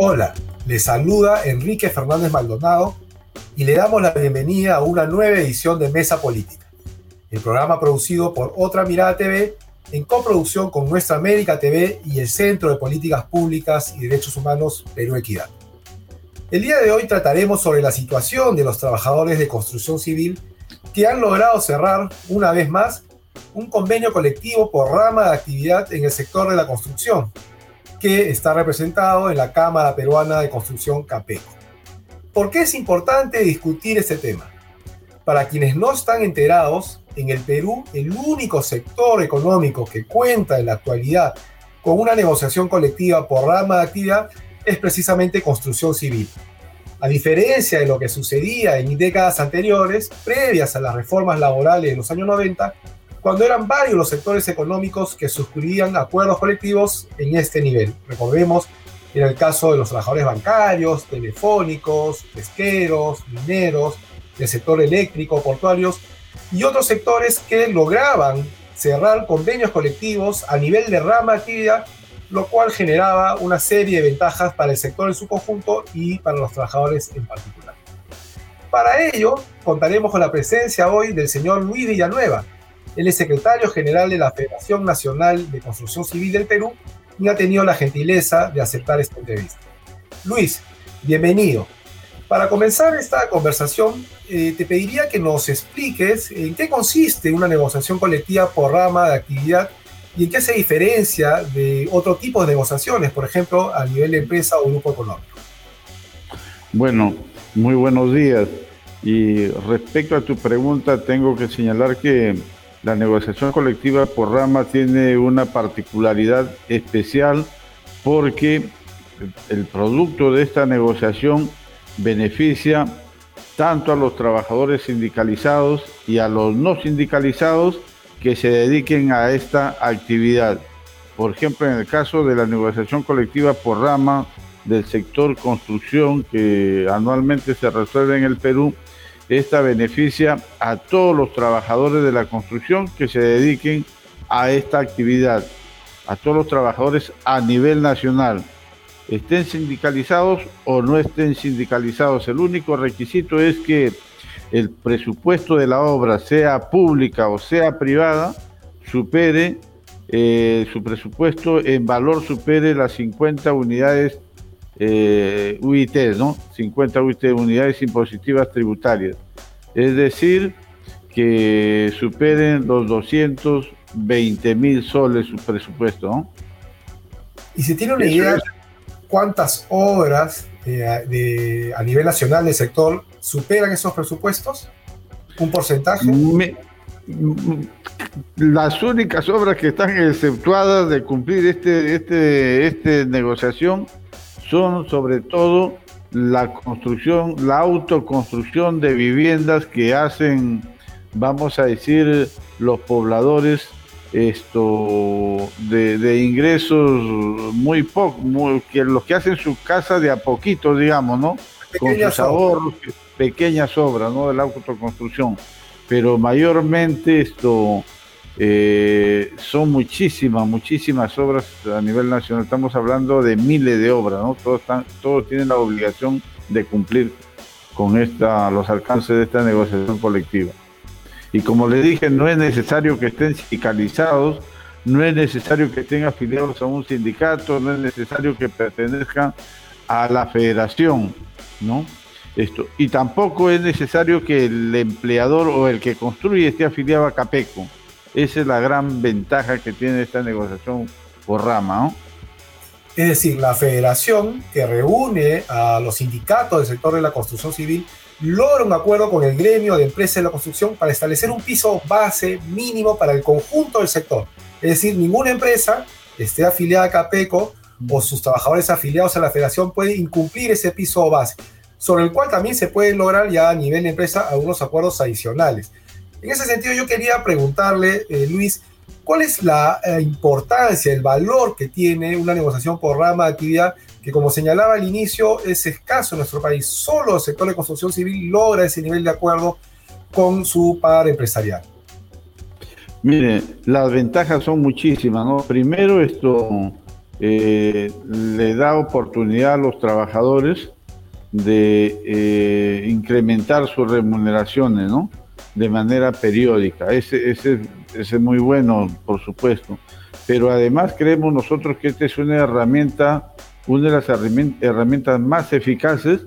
Hola, le saluda Enrique Fernández Maldonado y le damos la bienvenida a una nueva edición de Mesa Política, el programa producido por Otra Mirada TV en coproducción con Nuestra América TV y el Centro de Políticas Públicas y Derechos Humanos Perú Equidad. El día de hoy trataremos sobre la situación de los trabajadores de construcción civil que han logrado cerrar, una vez más, un convenio colectivo por rama de actividad en el sector de la construcción, que está representado en la Cámara Peruana de Construcción CAPECO. ¿Por qué es importante discutir este tema? Para quienes no están enterados, en el Perú el único sector económico que cuenta en la actualidad con una negociación colectiva por rama de actividad es precisamente construcción civil. A diferencia de lo que sucedía en décadas anteriores, previas a las reformas laborales de los años 90, cuando eran varios los sectores económicos que suscribían acuerdos colectivos en este nivel. Recordemos, en el caso de los trabajadores bancarios, telefónicos, pesqueros, mineros, del sector eléctrico, portuarios y otros sectores que lograban cerrar convenios colectivos a nivel de rama actividad, lo cual generaba una serie de ventajas para el sector en su conjunto y para los trabajadores en particular. Para ello, contaremos con la presencia hoy del señor Luis Villanueva, él es secretario general de la Federación Nacional de Construcción Civil del Perú y ha tenido la gentileza de aceptar esta entrevista. Luis, bienvenido. Para comenzar esta conversación, eh, te pediría que nos expliques en qué consiste una negociación colectiva por rama de actividad y en qué se diferencia de otro tipo de negociaciones, por ejemplo, a nivel de empresa o grupo económico. Bueno, muy buenos días. Y respecto a tu pregunta, tengo que señalar que la negociación colectiva por rama tiene una particularidad especial porque el producto de esta negociación beneficia tanto a los trabajadores sindicalizados y a los no sindicalizados que se dediquen a esta actividad. Por ejemplo, en el caso de la negociación colectiva por rama del sector construcción que anualmente se resuelve en el Perú, esta beneficia a todos los trabajadores de la construcción que se dediquen a esta actividad, a todos los trabajadores a nivel nacional, estén sindicalizados o no estén sindicalizados. El único requisito es que el presupuesto de la obra, sea pública o sea privada, supere eh, su presupuesto en valor supere las 50 unidades eh, UIT, ¿no? 50 UIT, unidades impositivas tributarias. Es decir, que superen los 220 mil soles su presupuesto, ¿no? ¿Y se tiene una idea de cuántas obras eh, a nivel nacional del sector superan esos presupuestos? ¿Un porcentaje? las únicas obras que están exceptuadas de cumplir este, este, este negociación son sobre todo la construcción, la autoconstrucción de viviendas que hacen, vamos a decir, los pobladores esto de, ingresos muy pocos, que los que hacen su casa de a poquito, digamos, ¿no? Con sus ahorros, pequeñas obras, ¿no? De la autoconstrucción. Pero mayormente esto eh, son muchísimas, muchísimas obras a nivel nacional. Estamos hablando de miles de obras, ¿no? Todos, tienen la obligación de cumplir con esta, los alcances de esta negociación colectiva. Y como le dije, no es necesario que estén sindicalizados, no es necesario que estén afiliados a un sindicato, no es necesario que pertenezcan a la federación, ¿no? Esto. Y tampoco es necesario que el empleador o el que construye esté afiliado a CAPECO esa es la gran ventaja que tiene esta negociación por rama. ¿no? Es decir, la federación que reúne a los sindicatos del sector de la construcción civil logra un acuerdo con el gremio de empresas de la construcción para establecer un piso base mínimo para el conjunto del sector. Es decir, ninguna empresa esté afiliada a CAPECO o sus trabajadores afiliados a la federación puede incumplir ese piso base, sobre el cual también se pueden lograr ya a nivel de empresa algunos acuerdos adicionales. En ese sentido, yo quería preguntarle, eh, Luis, ¿cuál es la eh, importancia, el valor que tiene una negociación por rama de actividad que, como señalaba al inicio, es escaso en nuestro país? Solo el sector de construcción civil logra ese nivel de acuerdo con su par empresarial. Mire, las ventajas son muchísimas, ¿no? Primero, esto, eh, le da oportunidad a los trabajadores de incrementar sus remuneraciones, ¿no? De manera periódica. Ese, ese, ese es muy bueno, por supuesto. Pero además creemos nosotros que esta es una herramienta, una de las herramientas más eficaces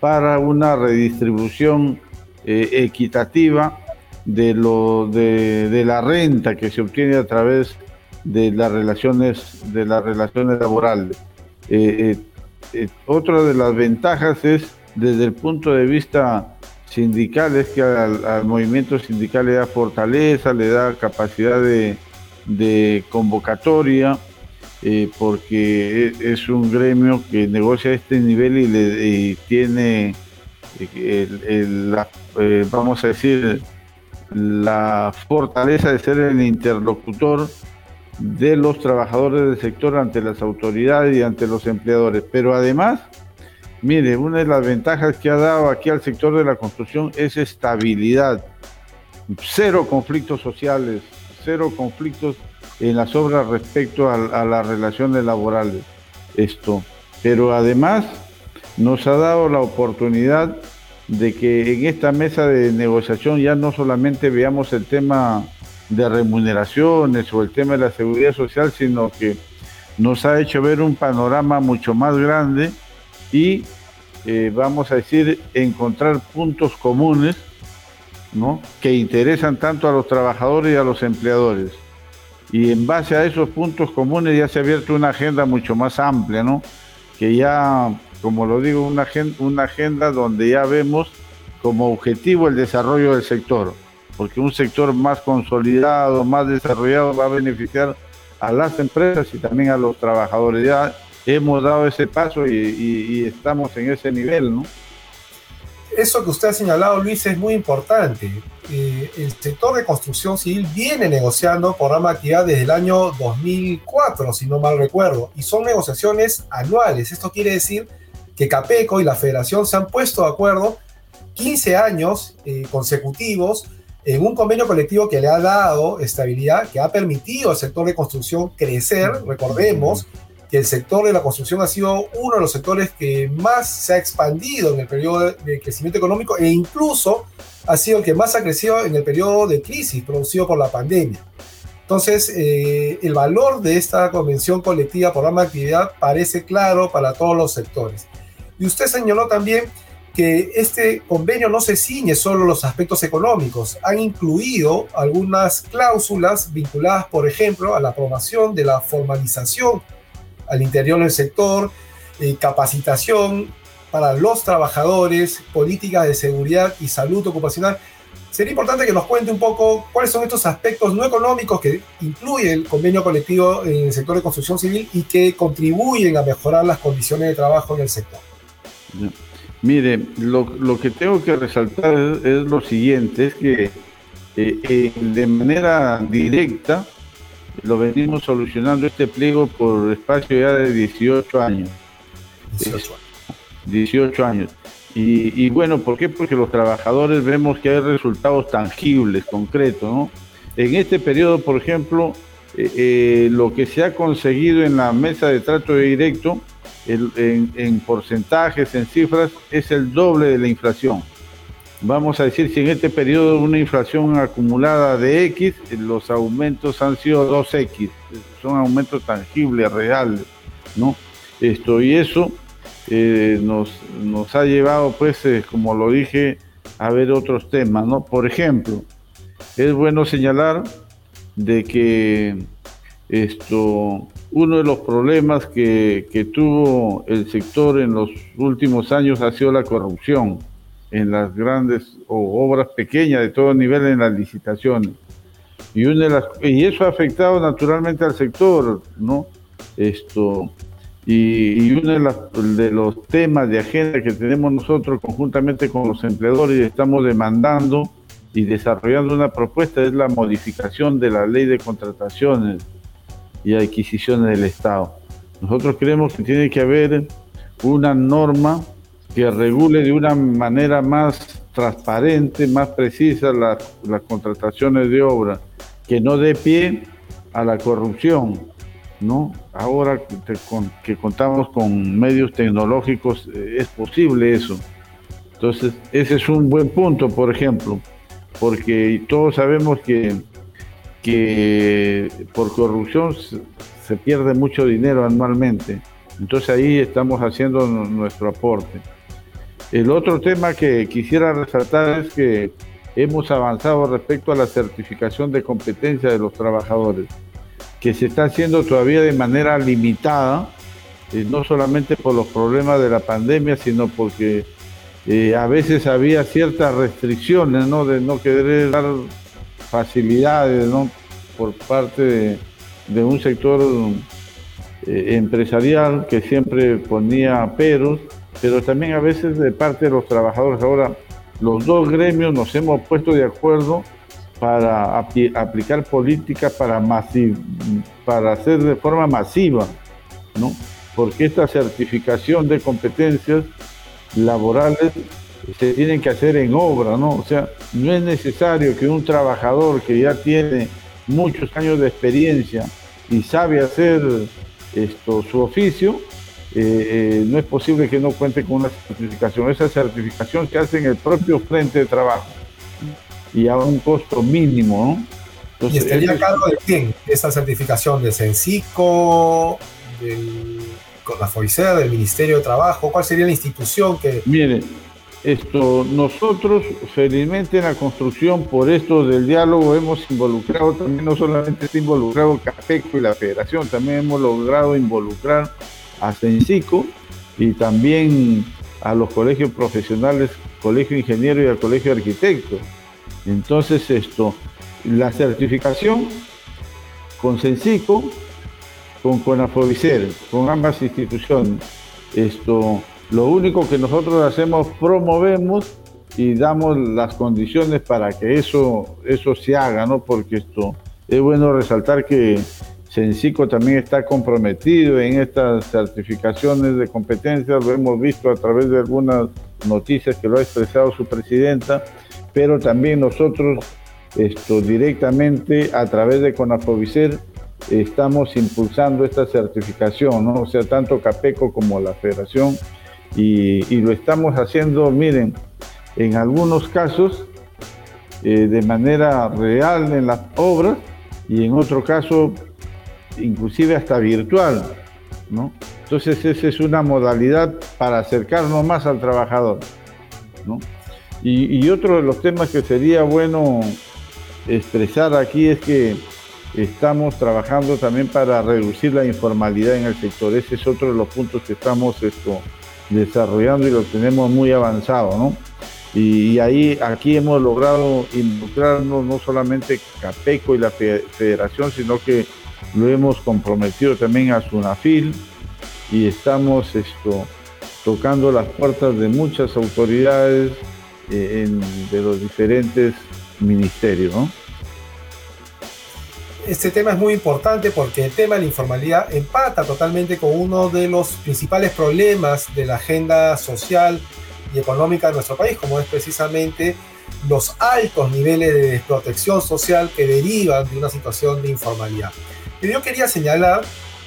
para una redistribución eh, equitativa de, lo, de, de, la renta que se obtiene a través de las relaciones, de las relaciones laborales. Eh, eh, otra de las ventajas es desde el punto de vista sindical, es que al, movimiento sindical le da fortaleza, le da capacidad de, convocatoria, porque e, es, un gremio que negocia a este nivel y, le, tiene la, eh, vamos a decir, la fortaleza de ser el interlocutor de los trabajadores del sector ante las autoridades y ante los empleadores. Pero además, mire, una de las ventajas que ha dado aquí al sector de la construcción es estabilidad. Cero conflictos sociales, cero conflictos en las obras respecto a, las relaciones laborales. Esto. Pero además nos ha dado la oportunidad de que en esta mesa de negociación ya no solamente veamos el tema de remuneraciones o el tema de la seguridad social, sino que nos ha hecho ver un panorama mucho más grande y eh, vamos a decir encontrar puntos comunes ¿no? que interesan tanto a los trabajadores y a los empleadores. Y en base a esos puntos comunes ya se ha abierto una agenda mucho más amplia, ¿no? que ya como lo digo, una agenda, una agenda donde ya vemos como objetivo el desarrollo del sector, porque un sector más consolidado, más desarrollado va a beneficiar a las empresas y también a los trabajadores. Ya hemos dado ese paso y, estamos en ese nivel, ¿no? Eso que usted ha señalado, Luis, es muy importante. Eh, el sector de construcción civil viene negociando programa de actividad desde el año 2004, si no mal recuerdo, y son negociaciones anuales. Esto quiere decir que Capeco y la federación se han puesto de acuerdo 15 años eh, consecutivos en un convenio colectivo que le ha dado estabilidad, que ha permitido al sector de construcción crecer. Recordemos que el sector de la construcción ha sido uno de los sectores que más se ha expandido en el periodo de crecimiento económico e incluso ha sido el que más ha crecido en el periodo de crisis producido por la pandemia. Entonces, eh, el valor de esta convención colectiva, programa de actividad, parece claro para todos los sectores. Y usted señaló también que este convenio no se ciñe solo los aspectos económicos, han incluido algunas cláusulas vinculadas, por ejemplo, a la aprobación de la formalización al interior del sector, eh, capacitación para los trabajadores, políticas de seguridad y salud ocupacional. Sería importante que nos cuente un poco cuáles son estos aspectos no económicos que incluye el convenio colectivo en el sector de construcción civil y que contribuyen a mejorar las condiciones de trabajo en el sector. Mire, lo, que tengo que resaltar es, lo siguiente, es que eh, eh, de manera directa lo venimos solucionando este pliego por espacio ya de 18 años. 18 años. Y, bueno, ¿por qué? Porque los trabajadores vemos que hay resultados tangibles, concretos, ¿no? En este periodo, por ejemplo, eh, lo que se ha conseguido en la mesa de trato directo en, porcentajes, en cifras, es el doble de la inflación. Vamos a decir, si en este periodo una inflación acumulada de X, los aumentos han sido 2X, son aumentos tangibles, reales, ¿no? Esto y eso eh, nos, ha llevado, pues, eh, como lo dije, a ver otros temas, ¿no? Por ejemplo, es bueno señalar de que esto uno de los problemas que, tuvo el sector en los últimos años ha sido la corrupción en las grandes o obras pequeñas de todo nivel en las licitaciones. Y, una y eso ha afectado naturalmente al sector, ¿no? Esto, y, y uno de, de, los temas de agenda que tenemos nosotros conjuntamente con los empleadores y estamos demandando y desarrollando una propuesta es la modificación de la ley de contrataciones y adquisiciones del Estado. Nosotros creemos que tiene que haber una norma que regule de una manera más transparente, más precisa las, contrataciones de obra, que no dé pie a la corrupción. ¿no? Ahora que contamos con medios tecnológicos, eh, es posible eso. Entonces, ese es un buen punto, por ejemplo, porque todos sabemos que, que por corrupción se pierde mucho dinero anualmente. Entonces ahí estamos haciendo nuestro aporte. El otro tema que quisiera resaltar es que hemos avanzado respecto a la certificación de competencia de los trabajadores que se está haciendo todavía de manera limitada, eh, no solamente por los problemas de la pandemia, sino porque eh, a veces había ciertas restricciones, ¿no? De no querer dar facilidades, ¿no? Por parte de, un sector eh, empresarial que siempre ponía peros, pero también a veces de parte de los trabajadores. Ahora, los dos gremios nos hemos puesto de acuerdo para aplicar políticas para, para hacer de forma masiva, ¿no? Porque esta certificación de competencias laborales se tienen que hacer en obra, ¿no? O sea, no es necesario que un trabajador que ya tiene muchos años de experiencia y sabe hacer esto, su oficio, eh, eh, no es posible que no cuente con una certificación. Esa certificación se hace en el propio frente de trabajo y a un costo mínimo. ¿no? ¿Y estaría a cargo de quién esa certificación? ¿De Censico? Del, con la FOICER, del Ministerio de Trabajo? ¿Cuál sería la institución que...? Mire, esto, nosotros felizmente en la construcción, por esto del diálogo, hemos involucrado también, no solamente está involucrado CAPECO y la Federación, también hemos logrado involucrar a CENCICO y también a los colegios profesionales, Colegio Ingeniero y al Colegio Arquitecto. Entonces esto, la certificación con Sensico, con Conafovicer, con ambas instituciones, esto, lo único que nosotros hacemos, promovemos y damos las condiciones para que eso, eso se haga, ¿no? Porque esto es bueno resaltar que Sensico también está comprometido en estas certificaciones de competencias, lo hemos visto a través de algunas noticias que lo ha expresado su presidenta, pero también nosotros esto, directamente a través de Conafovicer estamos impulsando esta certificación, o sea, tanto CAPECO como la Federación, y, lo estamos haciendo, miren, en algunos casos eh, de manera real en las obras y en otro caso inclusive hasta virtual, ¿no? Entonces esa es una modalidad para acercarnos más al trabajador, ¿no? Y, otro de los temas que sería bueno expresar aquí es que estamos trabajando también para reducir la informalidad en el sector. Ese es otro de los puntos que estamos desarrollando y lo tenemos muy avanzado, ¿no? Y, ahí, aquí hemos logrado involucrarnos no solamente CAPECO y la federación, sino que lo hemos comprometido también a SUNAFIL y estamos tocando las puertas de muchas autoridades eh, de los diferentes ministerios. Este tema es muy importante porque el tema de la informalidad empata totalmente con uno de los principales problemas de la agenda social y económica de nuestro país, como es precisamente los altos niveles de desprotección social que derivan de una situación de informalidad. Pero yo quería señalar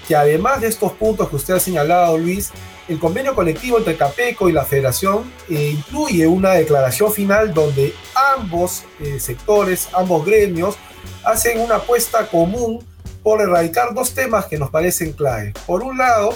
que además de estos puntos que usted ha señalado, Luis, el convenio colectivo entre Capeco y la Federación eh, incluye una declaración final donde ambos eh, sectores, ambos gremios, hacen una apuesta común por erradicar dos temas que nos parecen clave. Por un lado,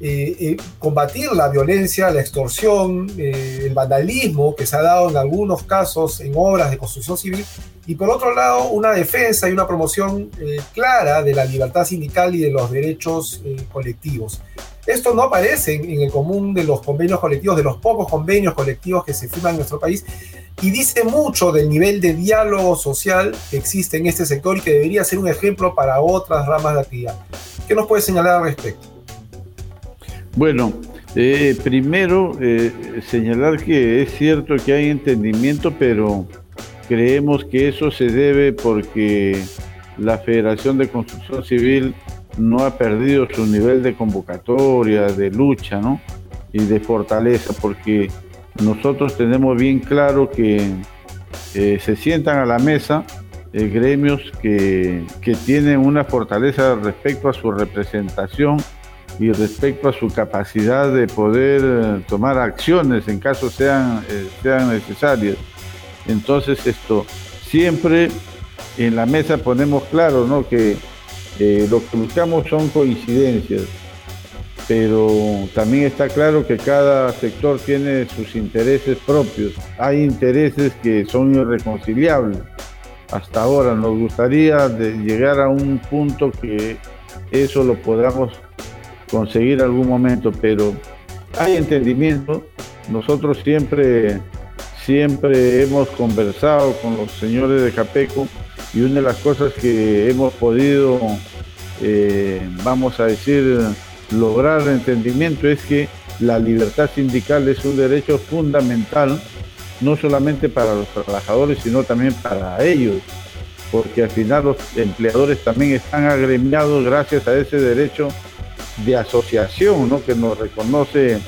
eh, combatir la violencia, la extorsión, el vandalismo que se ha dado en algunos casos en obras de construcción civil, y por otro lado, una defensa y una promoción clara de la libertad sindical y de los derechos colectivos. Esto no aparece en, el común de los convenios colectivos, de los pocos convenios colectivos que se firman en nuestro país, y dice mucho del nivel de diálogo social que existe en este sector y que debería ser un ejemplo para otras ramas de actividad. ¿Qué nos puede señalar al respecto? Bueno, eh, primero eh, señalar que es cierto que hay entendimiento, pero creemos que eso se debe porque la Federación de Construcción Civil no ha perdido su nivel de convocatoria, de lucha, ¿no? Y de fortaleza, porque nosotros tenemos bien claro que eh, se sientan a la mesa eh, gremios que, que, tienen una fortaleza respecto a su representación y respecto a su capacidad de poder eh, tomar acciones en caso sean, eh, sean necesarias. Entonces esto, siempre en la mesa ponemos claro ¿no? que lo que buscamos son coincidencias, pero también está claro que cada sector tiene sus intereses propios. Hay intereses que son irreconciliables hasta ahora. Nos gustaría llegar a un punto que eso lo podamos conseguir algún momento, pero hay entendimiento. Nosotros siempre, siempre hemos conversado con los señores de Capeco y una de las cosas que hemos podido, eh, vamos a decir, lograr entendimiento es que la libertad sindical es un derecho fundamental no solamente para los trabajadores, sino también para ellos, porque al final los empleadores también están agremiados gracias a ese derecho de asociación ¿no? que nos reconoce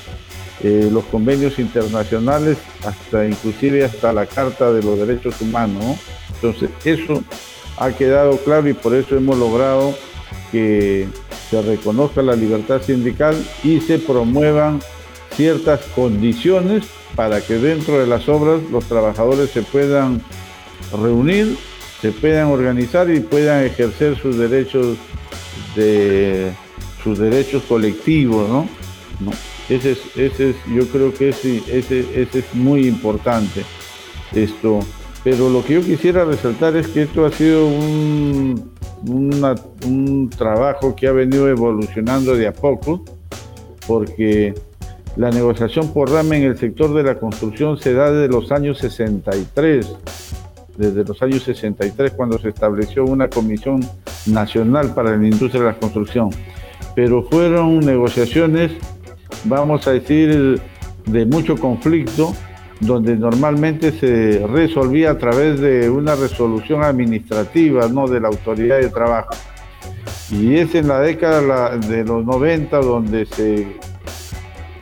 eh, los convenios internacionales, hasta inclusive hasta la Carta de los Derechos Humanos. Entonces, eso ha quedado claro y por eso hemos logrado que se reconozca la libertad sindical y se promuevan ciertas condiciones para que dentro de las obras los trabajadores se puedan reunir, se puedan organizar y puedan ejercer sus derechos de sus derechos colectivos, ¿no? Ese es, ese es, yo creo que ese, ese, ese es muy importante. Esto, pero lo que yo quisiera resaltar es que esto ha sido un, un trabajo que ha venido evolucionando de a poco, porque la negociación por rama en el sector de la construcción se da desde los años 63, desde los años 63 cuando se estableció una comisión nacional para la industria de la construcción. Pero fueron negociaciones, vamos a decir, de mucho conflicto, donde normalmente se resolvía a través de una resolución administrativa, no de la autoridad de trabajo. Y es en la década de los 90 donde se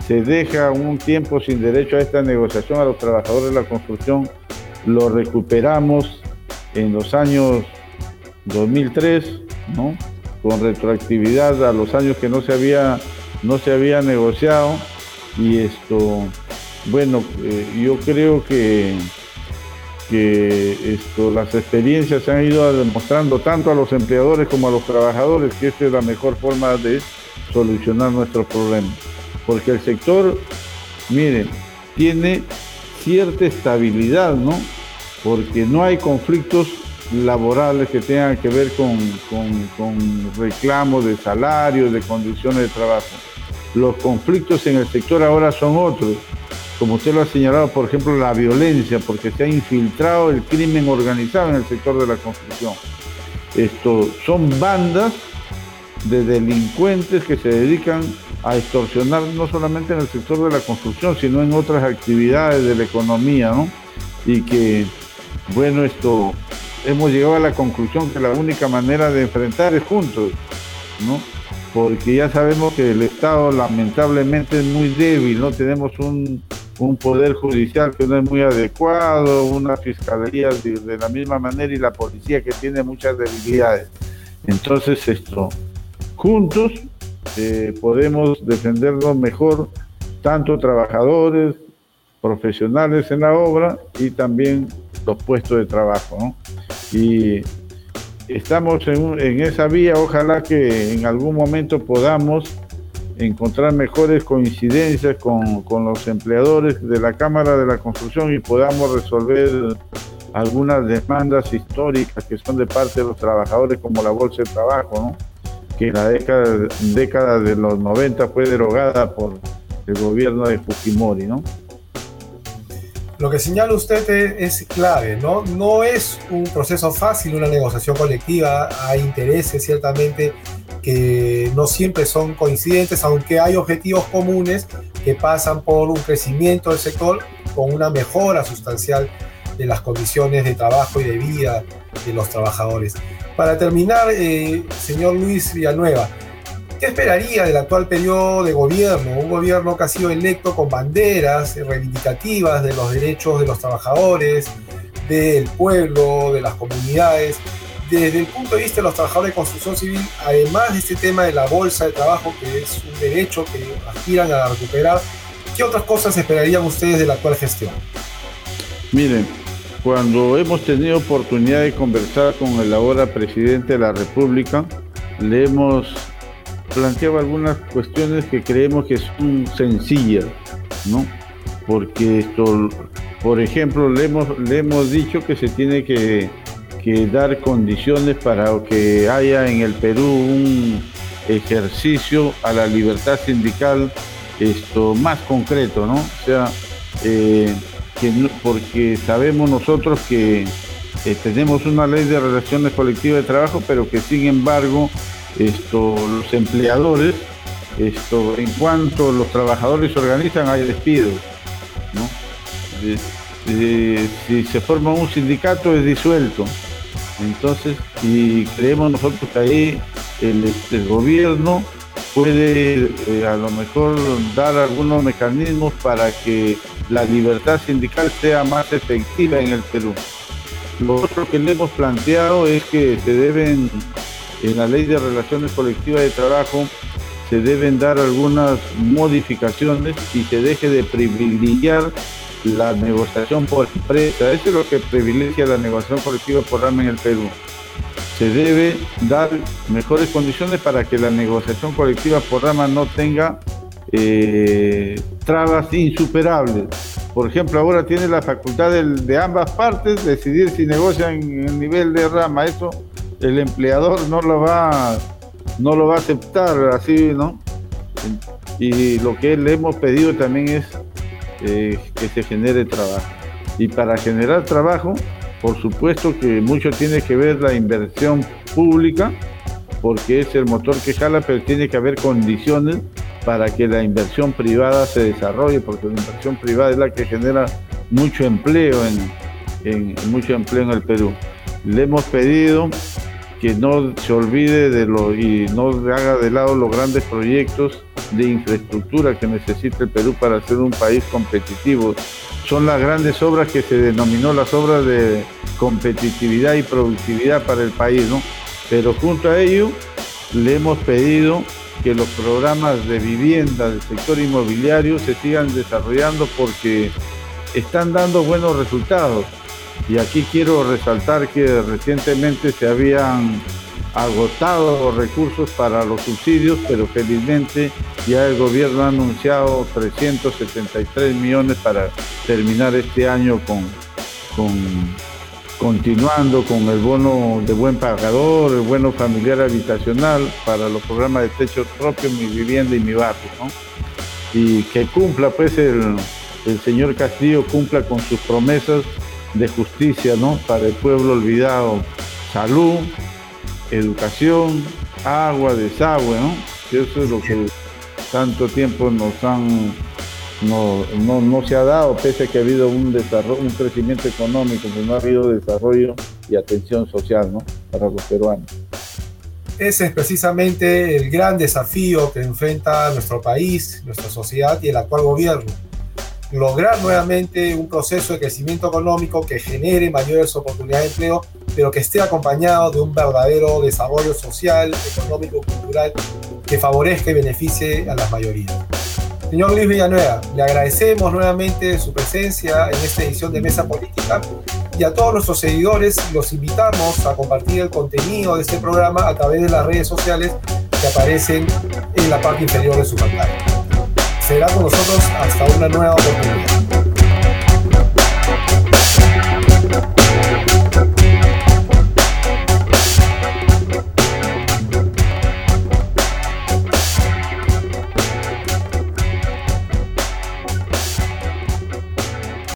se deja un tiempo sin derecho a esta negociación a los trabajadores de la construcción, lo recuperamos en los años 2003, ¿no? Con retroactividad a los años que no se había, no se había negociado. Y esto, bueno, eh, yo creo que, que esto, las experiencias se han ido demostrando tanto a los empleadores como a los trabajadores que esta es la mejor forma de solucionar nuestros problemas porque el sector, miren, tiene cierta estabilidad, ¿no? Porque no hay conflictos laborales que tengan que ver con, reclamos de salarios, de condiciones de trabajo. Los conflictos en el sector ahora son otros, como usted lo ha señalado, por ejemplo, la violencia, porque se ha infiltrado el crimen organizado en el sector de la construcción. Esto son bandas de delincuentes que se dedican a extorsionar no solamente en el sector de la construcción, sino en otras actividades de la economía, ¿no? Y que, bueno, esto, hemos llegado a la conclusión que la única manera de enfrentar es juntos, ¿no? Porque ya sabemos que el Estado lamentablemente es muy débil, ¿no? Tenemos un, un poder judicial que no es muy adecuado, una fiscalía de, la misma manera y la policía que tiene muchas debilidades. Entonces, esto, juntos eh, podemos defendernos mejor, tanto trabajadores, profesionales en la obra y también los puestos de trabajo. Y estamos en, esa vía, ojalá que en algún momento podamos encontrar mejores coincidencias con, con, los empleadores de la Cámara de la Construcción y podamos resolver algunas demandas históricas que son de parte de los trabajadores como la Bolsa de Trabajo, ¿no? que la década, década de los 90 fue derogada por el gobierno de Fujimori, ¿no? Lo que señala usted es clave, ¿no? No es un proceso fácil una negociación colectiva, hay intereses ciertamente que no siempre son coincidentes, aunque hay objetivos comunes que pasan por un crecimiento del sector con una mejora sustancial de las condiciones de trabajo y de vida de los trabajadores. Para terminar, eh, señor Luis Villanueva, ¿qué esperaría del actual periodo de gobierno? Un gobierno que ha sido electo con banderas reivindicativas de los derechos de los trabajadores, del pueblo, de las comunidades. Desde el punto de vista de los trabajadores de construcción civil, además de este tema de la bolsa de trabajo, que es un derecho que aspiran a recuperar, ¿qué otras cosas esperarían ustedes de la actual gestión? Miren, cuando hemos tenido oportunidad de conversar con el ahora presidente de la República, le hemos planteado algunas cuestiones que creemos que son sencillas, ¿no? Porque esto, por ejemplo, le hemos, le hemos dicho que se tiene que, dar condiciones para que haya en el Perú un ejercicio a la libertad sindical esto más concreto, ¿no? O sea, eh, porque sabemos nosotros que eh, tenemos una ley de relaciones colectivas de trabajo, pero que sin embargo esto, los empleadores, esto, en cuanto los trabajadores se organizan, hay despidos. si se forma un sindicato es disuelto. Entonces, y creemos nosotros que ahí el, este, gobierno puede eh, a lo mejor dar algunos mecanismos para que la libertad sindical sea más efectiva en el Perú. Lo otro que le hemos planteado es que se deben, en la ley de relaciones colectivas de trabajo, se deben dar algunas modificaciones y se deje de privilegiar la negociación por empresa. Eso es lo que privilegia la negociación colectiva por rama en el Perú. Se debe dar mejores condiciones para que la negociación colectiva por rama no tenga eh, trabas insuperables. Por ejemplo, ahora tiene la facultad de, ambas partes decidir si negocian en el nivel de rama. Eso el empleador no lo va, no lo va a aceptar así, ¿no? Y lo que le hemos pedido también es eh, que se genere trabajo. Y para generar trabajo, por supuesto que mucho tiene que ver la inversión pública, porque es el motor que jala, pero tiene que haber condiciones para que la inversión privada se desarrolle, porque la inversión privada es la que genera mucho empleo en, mucho empleo en el Perú. Le hemos pedido que no se olvide de lo y no haga de lado los grandes proyectos de infraestructura que necesita el Perú para ser un país competitivo. Son las grandes obras que se denominó las obras de competitividad y productividad para el país, ¿no? Pero junto a ello le hemos pedido que los programas de vivienda del sector inmobiliario se sigan desarrollando porque están dando buenos resultados. Y aquí quiero resaltar que recientemente se habían agotado los recursos para los subsidios, pero felizmente ya el gobierno ha anunciado 373 millones para terminar este año con, con continuando con el bono de buen pagador, el bono familiar habitacional para los programas de techo propio, mi vivienda y mi barrio. Y que cumpla, pues, el señor Castillo cumpla con sus promesas de justicia, ¿no? Para el pueblo olvidado, salud, educación, agua, desagüe, ¿no? Eso es lo que tanto tiempo nos han no, no, no, se ha dado, pese a que ha habido un, desarrollo, un crecimiento económico, pero no ha habido desarrollo y atención social ¿no? para los peruanos. Ese es precisamente el gran desafío que enfrenta nuestro país, nuestra sociedad y el actual gobierno. Lograr nuevamente un proceso de crecimiento económico que genere mayores oportunidades de empleo, pero que esté acompañado de un verdadero desarrollo social, económico, cultural que favorezca y beneficie a las mayorías. Señor Luis Villanueva, le agradecemos nuevamente su presencia en esta edición de Mesa Política y a todos nuestros seguidores los invitamos a compartir el contenido de este programa a través de las redes sociales que aparecen en la parte inferior de su pantalla. Será con nosotros hasta una nueva oportunidad.